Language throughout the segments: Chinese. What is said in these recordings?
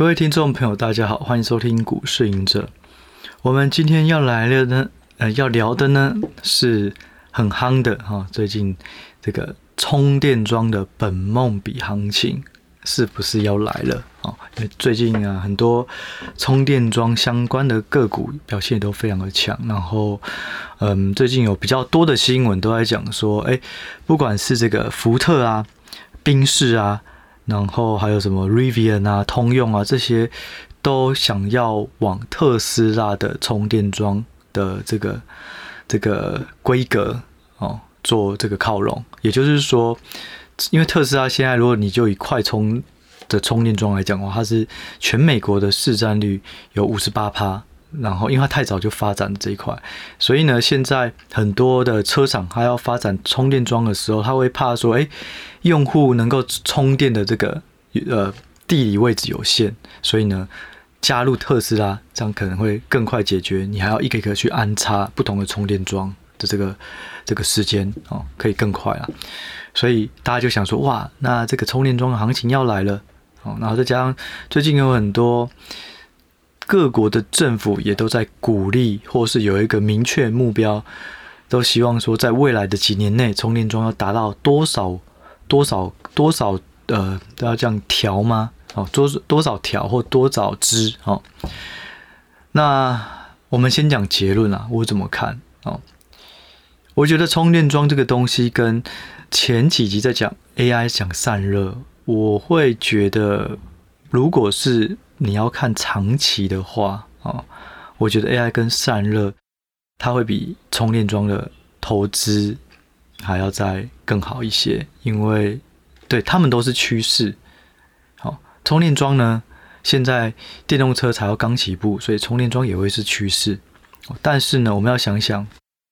各位听众朋友，大家好，欢迎收听股市隐者。我们今天要来的呢，呃，要聊的呢是很夯的哈，最近这个充电桩的本梦比行情是不是要来了啊？因为最近啊，很多充电桩相关的个股表现都非常的强，然后嗯，最近有比较多的新闻都在讲说，哎，不管是这个福特啊、宾士啊。然后还有什么 Rivian 啊、通用啊，这些都想要往特斯拉的充电桩的这个这个规格哦做这个靠拢。也就是说，因为特斯拉现在如果你就以快充的充电桩来讲的话，它是全美国的市占率有五十八趴。然后，因为它太早就发展这一块，所以呢，现在很多的车厂它要发展充电桩的时候，它会怕说，哎，用户能够充电的这个呃地理位置有限，所以呢，加入特斯拉这样可能会更快解决，你还要一个一个去安插不同的充电桩的这个这个时间哦，可以更快啊。所以大家就想说，哇，那这个充电桩的行情要来了哦，然后再加上最近有很多。各国的政府也都在鼓励，或是有一个明确目标，都希望说，在未来的几年内，充电桩要达到多少多少多少呃，都要这样条吗？哦，多多少条或多少支？哦，那我们先讲结论啊，我怎么看？哦，我觉得充电桩这个东西跟前几集在讲 AI 想散热，我会觉得，如果是。你要看长期的话啊，我觉得 AI 跟散热，它会比充电桩的投资还要再更好一些，因为对他们都是趋势。好，充电桩呢，现在电动车才要刚起步，所以充电桩也会是趋势。但是呢，我们要想想，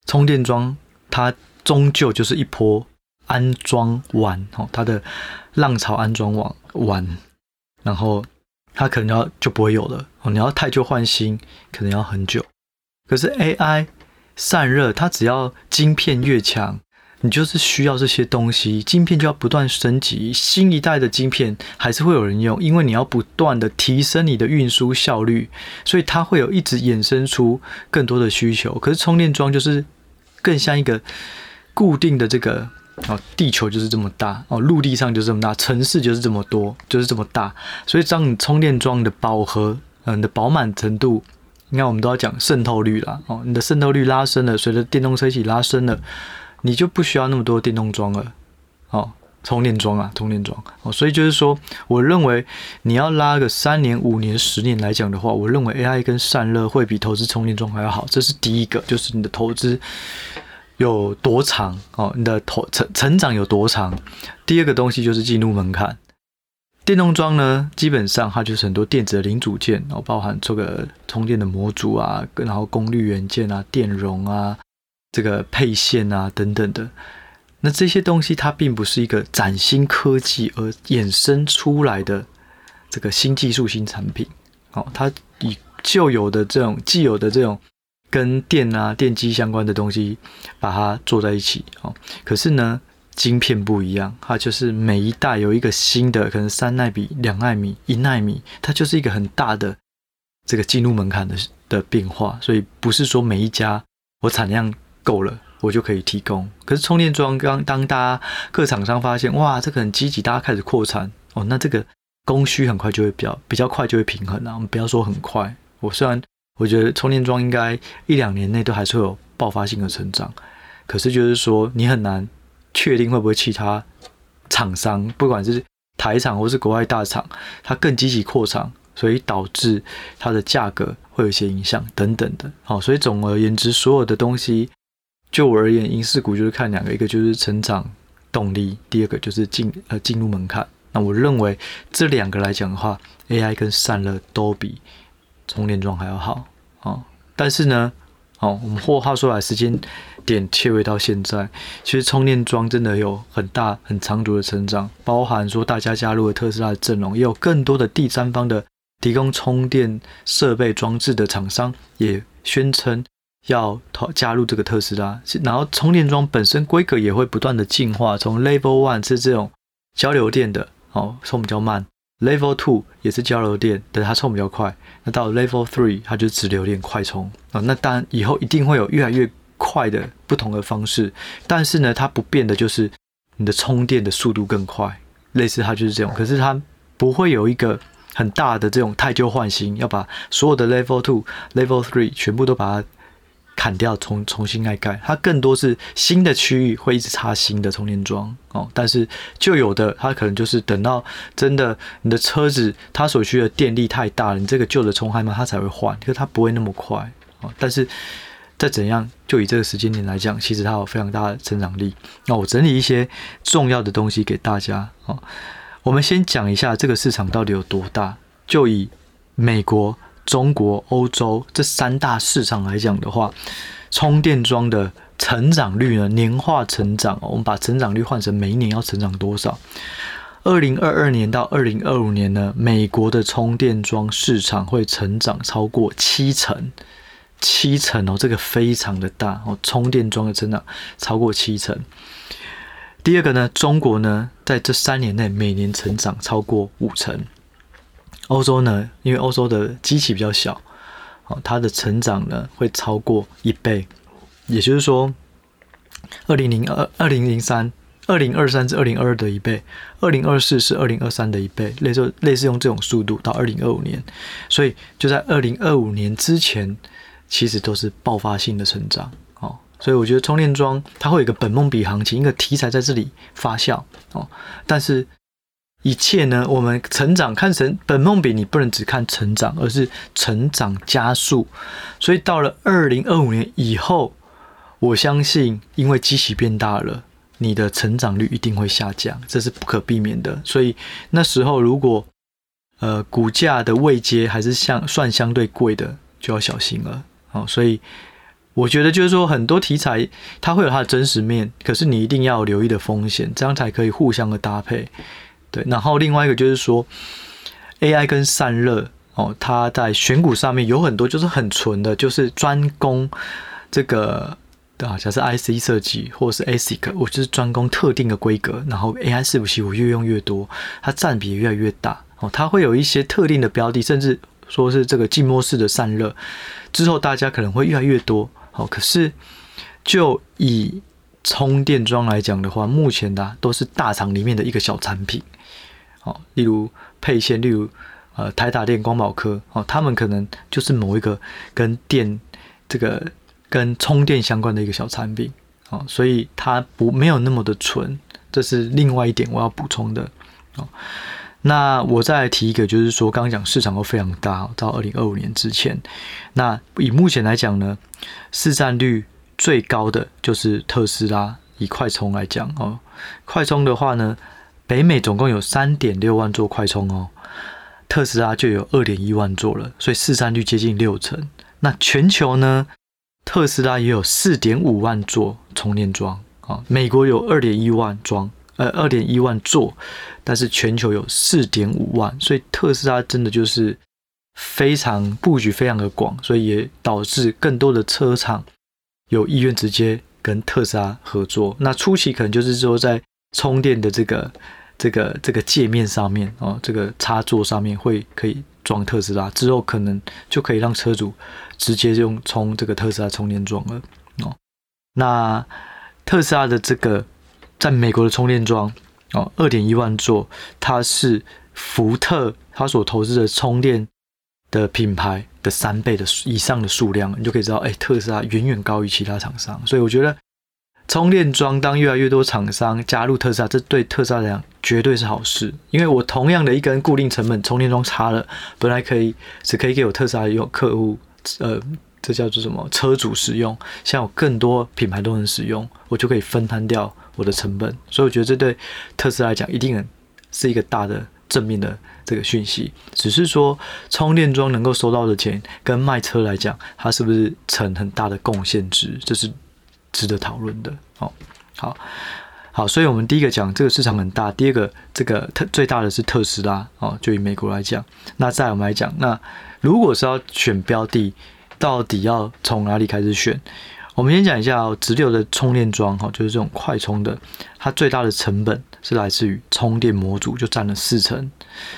充电桩它终究就是一波安装完，哦，它的浪潮安装完完，然后。它可能要就不会有了哦，你要汰旧换新，可能要很久。可是 AI 散热，它只要晶片越强，你就是需要这些东西，晶片就要不断升级，新一代的晶片还是会有人用，因为你要不断的提升你的运输效率，所以它会有一直衍生出更多的需求。可是充电桩就是更像一个固定的这个。哦，地球就是这么大哦，陆地上就这么大，城市就是这么多，就是这么大。所以，当你充电桩的饱和，嗯，的饱满程度，你看我们都要讲渗透率啦。哦，你的渗透率拉升了，随着电动车一起拉升了，你就不需要那么多电动桩了。哦，充电桩啊，充电桩。哦，所以就是说，我认为你要拉个三年、五年、十年来讲的话，我认为 AI 跟散热会比投资充电桩还要好。这是第一个，就是你的投资。有多长哦？你的投成成长有多长？第二个东西就是进入门槛。电动桩呢，基本上它就是很多电子的零组件然哦，包含这个充电的模组啊，然后功率元件啊、电容啊、这个配线啊等等的。那这些东西它并不是一个崭新科技而衍生出来的这个新技术、新产品哦，它以旧有的这种既有的这种。跟电啊、电机相关的东西，把它做在一起哦。可是呢，晶片不一样，它就是每一代有一个新的，可能三奈米、两奈米、一奈米，它就是一个很大的这个进入门槛的的变化。所以不是说每一家我产量够了，我就可以提供。可是充电桩刚当大家各厂商发现，哇，这个很积极，大家开始扩产哦，那这个供需很快就会比较比较快就会平衡了。我们不要说很快，我虽然。我觉得充电桩应该一两年内都还是会有爆发性的成长，可是就是说你很难确定会不会其他厂商，不管是台厂或是国外大厂，它更积极扩厂，所以导致它的价格会有一些影响等等的。好，所以总而言之，所有的东西就我而言，银世股就是看两个，一个就是成长动力，第二个就是进呃进入门槛。那我认为这两个来讲的话，AI 跟散热都比。充电桩还要好哦，但是呢，哦，我们或话说来，时间点切回到现在，其实充电桩真的有很大很长足的成长，包含说大家加入了特斯拉的阵容，也有更多的第三方的提供充电设备装置的厂商也宣称要投加入这个特斯拉，然后充电桩本身规格也会不断的进化，从 Level One 是这种交流电的哦，充比较慢，Level Two 也是交流电，但是它充比较快。那到 Level Three 它就是直流电快充啊。那当然以后一定会有越来越快的不同的方式，但是呢，它不变的就是你的充电的速度更快，类似它就是这种。可是它不会有一个很大的这种太旧换新，要把所有的 Level Two、Level Three 全部都把它。砍掉，重重新来盖，它更多是新的区域会一直插新的充电桩哦，但是旧有的它可能就是等到真的你的车子它所需的电力太大了，你这个旧的充嗨嘛，它才会换，可是它不会那么快哦。但是再怎样，就以这个时间点来讲，其实它有非常大的成长力。那我整理一些重要的东西给大家哦。我们先讲一下这个市场到底有多大，就以美国。中国、欧洲这三大市场来讲的话，充电桩的成长率呢，年化成长，我们把成长率换成每一年要成长多少？二零二二年到二零二五年呢，美国的充电桩市场会成长超过七成，七成哦，这个非常的大哦，充电桩的成长超过七成。第二个呢，中国呢，在这三年内每年成长超过五成。欧洲呢，因为欧洲的机器比较小，哦，它的成长呢会超过一倍，也就是说，二零零二、二零零三、二零二三至二零二二的一倍，二零二四是二零二三的一倍，类似类似用这种速度到二零二五年，所以就在二零二五年之前，其实都是爆发性的成长，哦，所以我觉得充电桩它会有一个本梦比行情，一个题材在这里发酵，哦，但是。一切呢，我们成长看成本梦比，你不能只看成长，而是成长加速。所以到了二零二五年以后，我相信，因为机器变大了，你的成长率一定会下降，这是不可避免的。所以那时候如果呃股价的位阶还是相算相对贵的，就要小心了。好，所以我觉得就是说，很多题材它会有它的真实面，可是你一定要留意的风险，这样才可以互相的搭配。对，然后另外一个就是说，AI 跟散热哦，它在选股上面有很多就是很纯的，就是专攻这个啊，假设 IC 设计或者是 ASIC，我就是专攻特定的规格，然后 AI 伺服器我越用越多，它占比越来越大哦，它会有一些特定的标的，甚至说是这个静默式的散热，之后大家可能会越来越多哦。可是就以充电桩来讲的话，目前的都是大厂里面的一个小产品。哦，例如配线，例如呃台达电、光宝科，哦，他们可能就是某一个跟电这个跟充电相关的一个小产品，哦，所以它不没有那么的纯，这是另外一点我要补充的。哦，那我再提一个，就是说刚刚讲市场都非常大，到二零二五年之前，那以目前来讲呢，市占率最高的就是特斯拉，以快充来讲哦，快充的话呢。北美总共有三点六万座快充哦，特斯拉就有二点一万座了，所以市占率接近六成。那全球呢，特斯拉也有四点五万座充电桩啊，美国有二点一万桩，呃，二点一万座，但是全球有四点五万，所以特斯拉真的就是非常布局非常的广，所以也导致更多的车厂有意愿直接跟特斯拉合作。那初期可能就是说在充电的这个。这个这个界面上面哦，这个插座上面会可以装特斯拉，之后可能就可以让车主直接用充这个特斯拉充电桩了哦。那特斯拉的这个在美国的充电桩哦，二点一万座，它是福特它所投资的充电的品牌的三倍的以上的数量，你就可以知道，哎，特斯拉远远高于其他厂商，所以我觉得。充电桩，当越来越多厂商加入特斯拉，这对特斯拉来讲绝对是好事。因为我同样的一根固定成本，充电桩插了，本来可以只可以给我特斯拉用客户，呃，这叫做什么车主使用，像有更多品牌都能使用，我就可以分摊掉我的成本。所以我觉得这对特斯拉来讲一定是一个大的正面的这个讯息。只是说充电桩能够收到的钱，跟卖车来讲，它是不是成很大的贡献值？这是。值得讨论的哦，好，好，所以我们第一个讲这个市场很大，第二个这个特最大的是特斯拉哦，就以美国来讲，那再我们来讲，那如果是要选标的，到底要从哪里开始选？我们先讲一下，直流的充电桩哈，就是这种快充的，它最大的成本是来自于充电模组，就占了四成，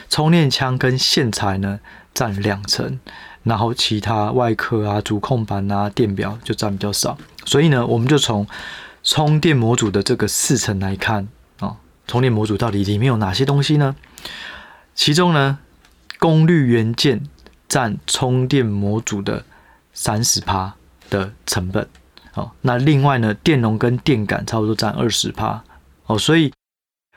充电枪跟线材呢占两成，然后其他外壳啊、主控板啊、电表就占比较少。所以呢，我们就从充电模组的这个四成来看啊，充电模组到底里面有哪些东西呢？其中呢，功率元件占充电模组的三十趴的成本。哦，那另外呢，电容跟电感差不多占二十趴。哦，所以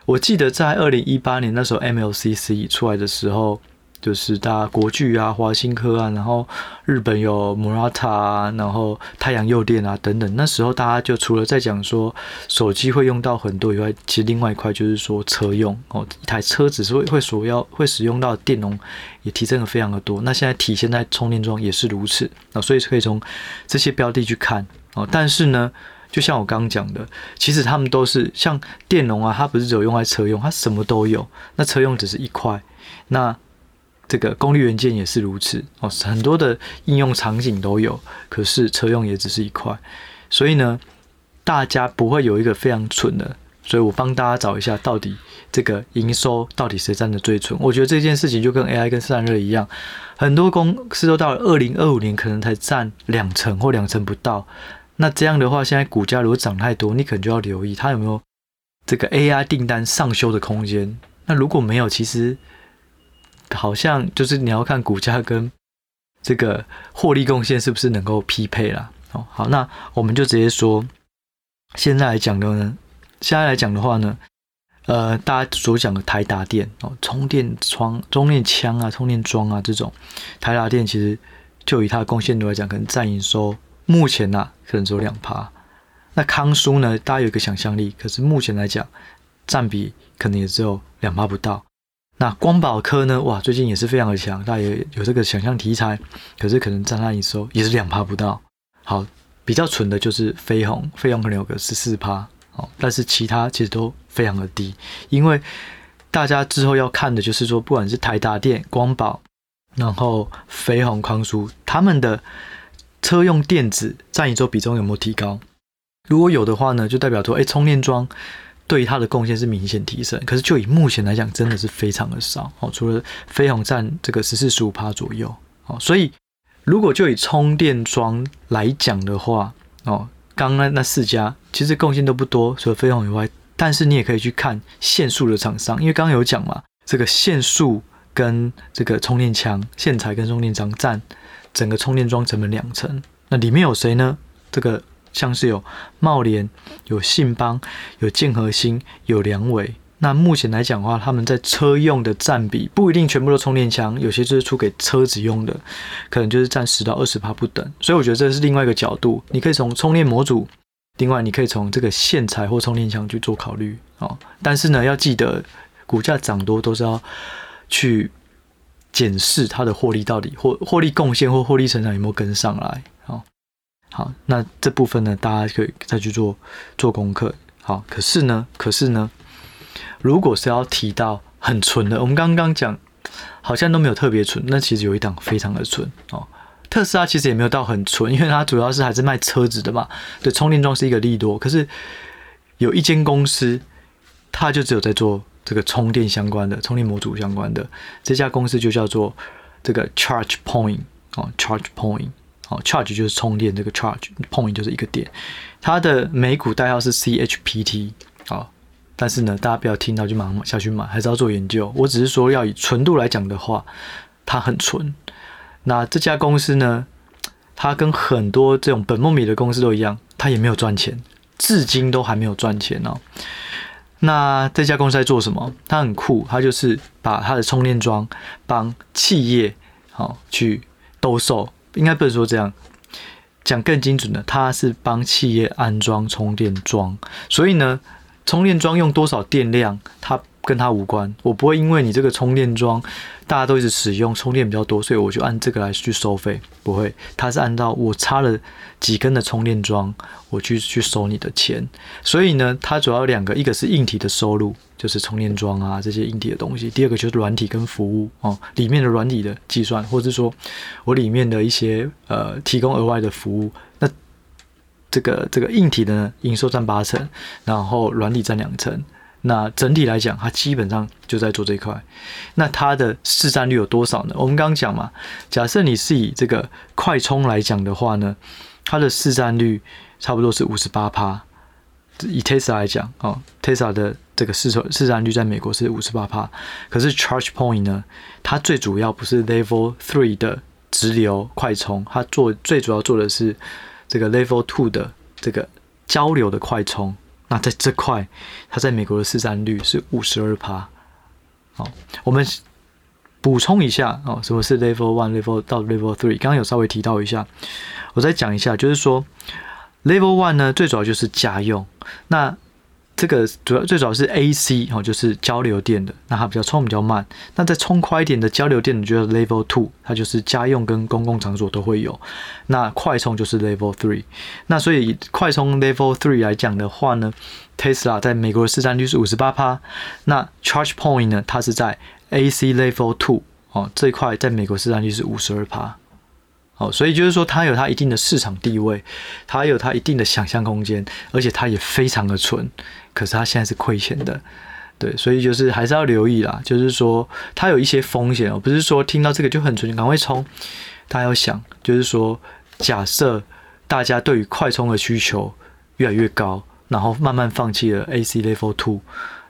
我记得在二零一八年那时候 MLCC 出来的时候。就是大家国巨啊、华新科啊，然后日本有 Murata 啊，然后太阳诱电啊等等。那时候大家就除了在讲说手机会用到很多以外，其实另外一块就是说车用哦，一台车子是会会所要会使用到电容也提升了非常的多。那现在体现在充电桩也是如此啊，所以可以从这些标的去看哦。但是呢，就像我刚刚讲的，其实他们都是像电容啊，它不是只有用在车用，它什么都有。那车用只是一块，那。这个功率元件也是如此哦，很多的应用场景都有，可是车用也只是一块，所以呢，大家不会有一个非常蠢的，所以我帮大家找一下，到底这个营收到底谁占的最蠢？我觉得这件事情就跟 AI 跟散热一样，很多公司都到了二零二五年可能才占两成或两成不到，那这样的话，现在股价如果涨太多，你可能就要留意它有没有这个 AI 订单上修的空间。那如果没有，其实。好像就是你要看股价跟这个获利贡献是不是能够匹配啦。哦，好，那我们就直接说，现在来讲的呢，现在来讲的话呢，呃，大家所讲的台达电哦，充电窗、充电枪啊、充电桩啊这种，台达电其实就以它的贡献度来讲，可能占营收目前呢、啊，可能只有两趴。那康舒呢，大家有一个想象力，可是目前来讲，占比可能也只有两趴不到。那光宝科呢？哇，最近也是非常的强，大家也有这个想象题材，可是可能占它营收也是两趴不到。好，比较蠢的就是飞鸿，飞鸿可能有个十四趴，哦，但是其他其实都非常的低，因为大家之后要看的就是说，不管是台达电、光宝，然后飞鸿、康舒，他们的车用电子占营收比重有没有提高？如果有的话呢，就代表说，哎，充电桩。对于它的贡献是明显提升，可是就以目前来讲，真的是非常的少哦。除了飞鸿占这个十四十五趴左右哦，所以如果就以充电桩来讲的话哦，刚刚那四家其实贡献都不多，除了飞鸿以外，但是你也可以去看线束的厂商，因为刚刚有讲嘛，这个线束跟这个充电枪、线材跟充电桩占整个充电桩成本两成，那里面有谁呢？这个。像是有茂联、有信邦、有建和兴、有良伟。那目前来讲的话，他们在车用的占比不一定全部都充电枪，有些就是出给车子用的，可能就是占十到二十趴不等。所以我觉得这是另外一个角度，你可以从充电模组，另外你可以从这个线材或充电枪去做考虑哦。但是呢，要记得股价涨多都是要去检视它的获利到底或获利贡献或获利成长有没有跟上来。好，那这部分呢，大家可以再去做做功课。好，可是呢，可是呢，如果是要提到很纯的，我们刚刚讲好像都没有特别纯，那其实有一档非常的纯哦。特斯拉其实也没有到很纯，因为它主要是还是卖车子的嘛。对，充电桩是一个利多，可是有一间公司，它就只有在做这个充电相关的、充电模组相关的，这家公司就叫做这个 Charge Point 哦，Charge Point。好，charge 就是充电，这个 charge，point 就是一个点，它的美股代号是 CHPT。好，但是呢，大家不要听到就马上下去买，还是要做研究。我只是说，要以纯度来讲的话，它很纯。那这家公司呢，它跟很多这种本梦米的公司都一样，它也没有赚钱，至今都还没有赚钱哦。那这家公司在做什么？它很酷，它就是把它的充电桩帮企业好去兜售。应该不是说这样讲更精准的，它是帮企业安装充电桩，所以呢，充电桩用多少电量，它跟它无关。我不会因为你这个充电桩大家都一直使用，充电比较多，所以我就按这个来去收费，不会。它是按照我插了几根的充电桩，我去去收你的钱。所以呢，它主要有两个，一个是硬体的收入。就是充电桩啊，这些硬体的东西。第二个就是软体跟服务哦，里面的软体的计算，或者是说我里面的一些呃提供额外的服务。那这个这个硬体的营收占八成，然后软体占两成。那整体来讲，它基本上就在做这一块。那它的市占率有多少呢？我们刚刚讲嘛，假设你是以这个快充来讲的话呢，它的市占率差不多是五十八趴。以 Tesla 来讲，哦，Tesla 的这个市场市占率在美国是五十八趴。可是 ChargePoint 呢，它最主要不是 Level Three 的直流快充，它做最主要做的是这个 Level Two 的这个交流的快充。那在这块，它在美国的市占率是五十二趴。好，我们补充一下哦，什么是 Level One、Level 到 Level Three？刚刚有稍微提到一下，我再讲一下，就是说 Level One 呢，最主要就是家用。那这个主要最主要是 AC 哦，就是交流电的，那它比较充比较慢。那再充快一点的交流电你，就是 Level Two，它就是家用跟公共场所都会有。那快充就是 Level Three。那所以快充 Level Three 来讲的话呢，Tesla 在美国的市占率是五十八趴。那 ChargePoint 呢，它是在 AC Level Two 哦，这一块在美国市占率是五十二趴。哦，所以就是说，它有它一定的市场地位，它有它一定的想象空间，而且它也非常的纯。可是它现在是亏钱的，对，所以就是还是要留意啦。就是说，它有一些风险哦，不是说听到这个就很纯，赶快冲。大家要想，就是说，假设大家对于快充的需求越来越高，然后慢慢放弃了 AC Level Two，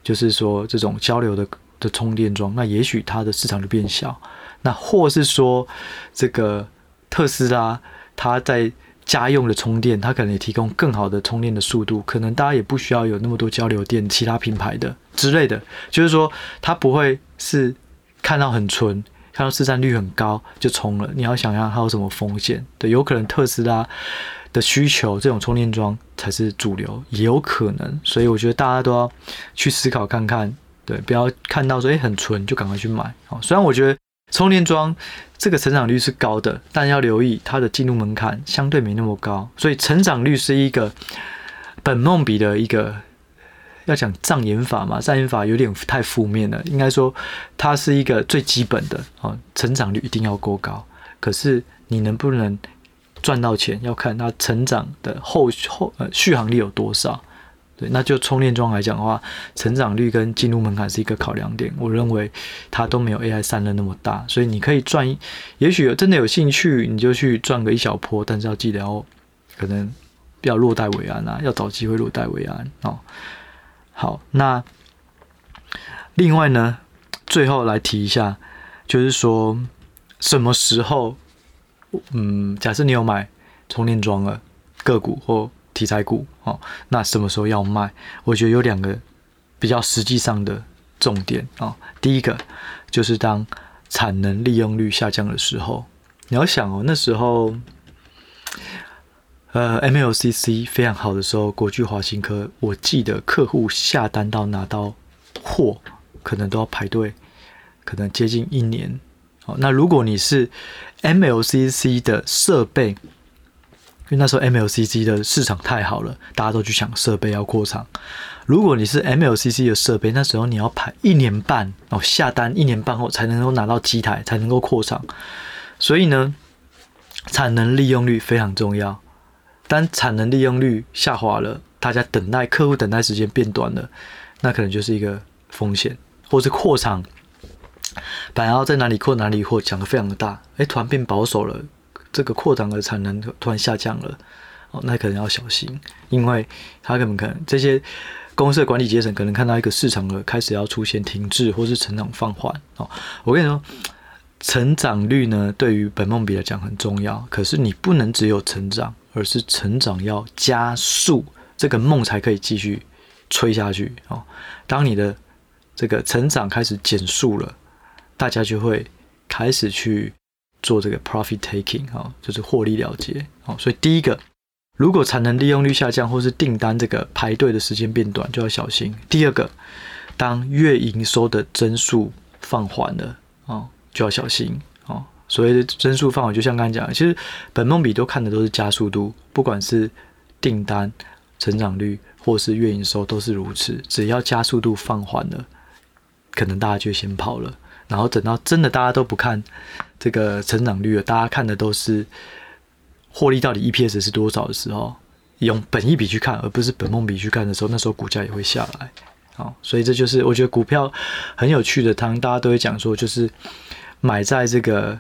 就是说这种交流的的充电桩，那也许它的市场就变小。那或是说这个。特斯拉，它在家用的充电，它可能也提供更好的充电的速度，可能大家也不需要有那么多交流电，其他品牌的之类的，就是说它不会是看到很纯，看到市占率很高就充了。你要想想它有什么风险？对，有可能特斯拉的需求这种充电桩才是主流，也有可能。所以我觉得大家都要去思考看看，对，不要看到说诶很纯就赶快去买。好，虽然我觉得。充电桩这个成长率是高的，但要留意它的进入门槛相对没那么高，所以成长率是一个本梦比的一个要讲障眼法嘛，障眼法有点太负面了，应该说它是一个最基本的哦，成长率一定要够高，可是你能不能赚到钱，要看它成长的后后呃续航力有多少。对，那就充电桩来讲的话，成长率跟进入门槛是一个考量点。我认为它都没有 AI 散热那么大，所以你可以赚，也许真的有兴趣，你就去赚个一小波，但是要记得要可能要落袋为安啊，要找机会落袋为安哦。好，那另外呢，最后来提一下，就是说什么时候，嗯，假设你有买充电桩了，个股或题材股，哦，那什么时候要卖？我觉得有两个比较实际上的重点哦。第一个就是当产能利用率下降的时候，你要想哦，那时候呃 MLCC 非常好的时候，国巨、华新科，我记得客户下单到拿到货，可能都要排队，可能接近一年。哦，那如果你是 MLCC 的设备，因为那时候 MLCC 的市场太好了，大家都去抢设备要扩厂。如果你是 MLCC 的设备，那时候你要排一年半哦，下单一年半后才能够拿到机台，才能够扩厂。所以呢，产能利用率非常重要。当产能利用率下滑了，大家等待客户等待时间变短了，那可能就是一个风险，或是扩厂本来要在哪里扩哪里扩，讲的非常的大，哎，突然变保守了。这个扩张的产能突然下降了，哦，那可能要小心，因为他可能可能这些公司的管理阶层可能看到一个市场的开始要出现停滞或是成长放缓哦。我跟你说，成长率呢对于本梦比来讲很重要，可是你不能只有成长，而是成长要加速，这个梦才可以继续吹下去哦。当你的这个成长开始减速了，大家就会开始去。做这个 profit taking 哈，就是获利了结，好，所以第一个，如果产能利用率下降，或是订单这个排队的时间变短，就要小心。第二个，当月营收的增速放缓了，哦，就要小心，哦，所谓的增速放缓，就像刚才讲，其实本梦比都看的都是加速度，不管是订单成长率，或是月营收都是如此，只要加速度放缓了，可能大家就先跑了。然后等到真的大家都不看这个成长率了，大家看的都是获利到底 EPS 是多少的时候，用本益比去看，而不是本梦比去看的时候，那时候股价也会下来。好，所以这就是我觉得股票很有趣的，当大家都会讲说，就是买在这个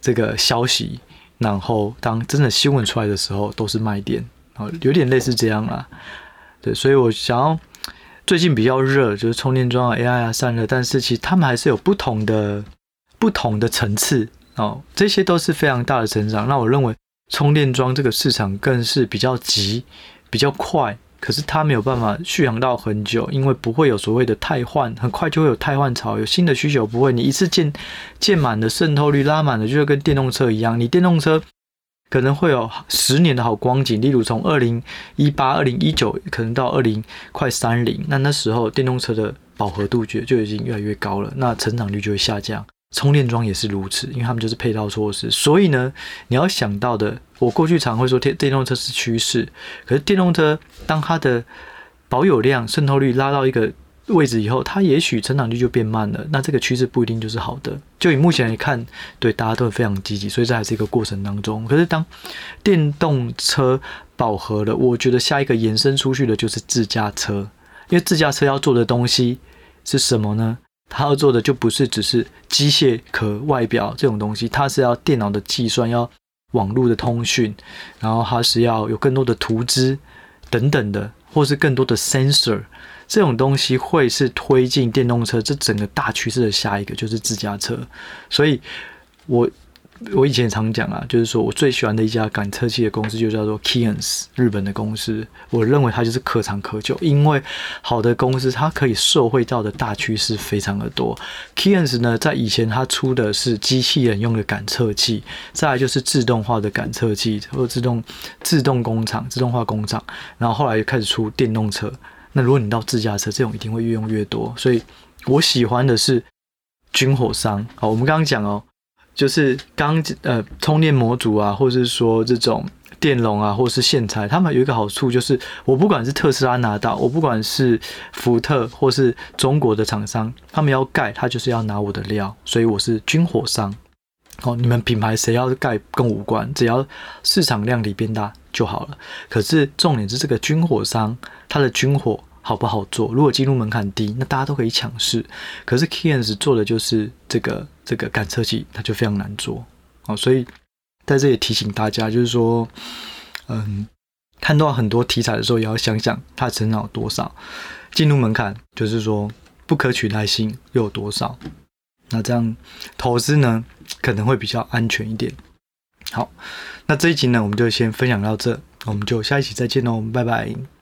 这个消息，然后当真的新闻出来的时候，都是卖点。好，有点类似这样啦。对，所以我想要最近比较热，就是充电桩啊、AI 啊散热，但是其实他们还是有不同的不同的层次哦，这些都是非常大的成长。那我认为充电桩这个市场更是比较急、比较快。可是它没有办法续航到很久，因为不会有所谓的汰换，很快就会有汰换潮，有新的需求不会，你一次建建满的渗透率拉满了，就会跟电动车一样，你电动车可能会有十年的好光景，例如从二零一八、二零一九，可能到二零快三零，那那时候电动车的饱和度就就已经越来越高了，那成长率就会下降。充电桩也是如此，因为他们就是配套措施。所以呢，你要想到的，我过去常会说电电动车是趋势，可是电动车当它的保有量、渗透率拉到一个位置以后，它也许成长率就变慢了。那这个趋势不一定就是好的。就以目前来看，对大家都会非常积极，所以这还是一个过程当中。可是当电动车饱和了，我觉得下一个延伸出去的就是自驾车，因为自驾车要做的东西是什么呢？它要做的就不是只是机械壳外表这种东西，它是要电脑的计算，要网络的通讯，然后它是要有更多的图资等等的，或是更多的 sensor 这种东西会是推进电动车这整个大趋势的下一个就是自驾车，所以我。我以前常讲啊，就是说我最喜欢的一家感测器的公司就叫做 Keyence，日本的公司。我认为它就是可长可久，因为好的公司它可以受惠到的大趋势非常的多。Keyence 呢，在以前它出的是机器人用的感测器，再来就是自动化的感测器或者自动自动工厂、自动化工厂，然后后来又开始出电动车。那如果你到自驾车，这种一定会越用越多。所以我喜欢的是军火商。好，我们刚刚讲哦。就是刚呃充电模组啊，或者是说这种电容啊，或是线材，他们有一个好处就是，我不管是特斯拉拿到，我不管是福特或是中国的厂商，他们要盖，他就是要拿我的料，所以我是军火商。哦，你们品牌谁要盖跟无关，只要市场量体变大就好了。可是重点是这个军火商，他的军火。好不好做？如果进入门槛低，那大家都可以抢市。可是 Keyence 做的就是这个这个感测器，它就非常难做。哦，所以在这里提醒大家，就是说，嗯，看到很多题材的时候，也要想想它成长有多少，进入门槛就是说不可取代性又有多少。那这样投资呢，可能会比较安全一点。好，那这一集呢，我们就先分享到这，我们就下一期再见喽，拜拜。